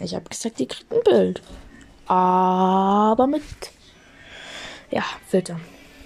Ich habe gesagt, die kriegt ein Bild. Aber mit, ja, Filter.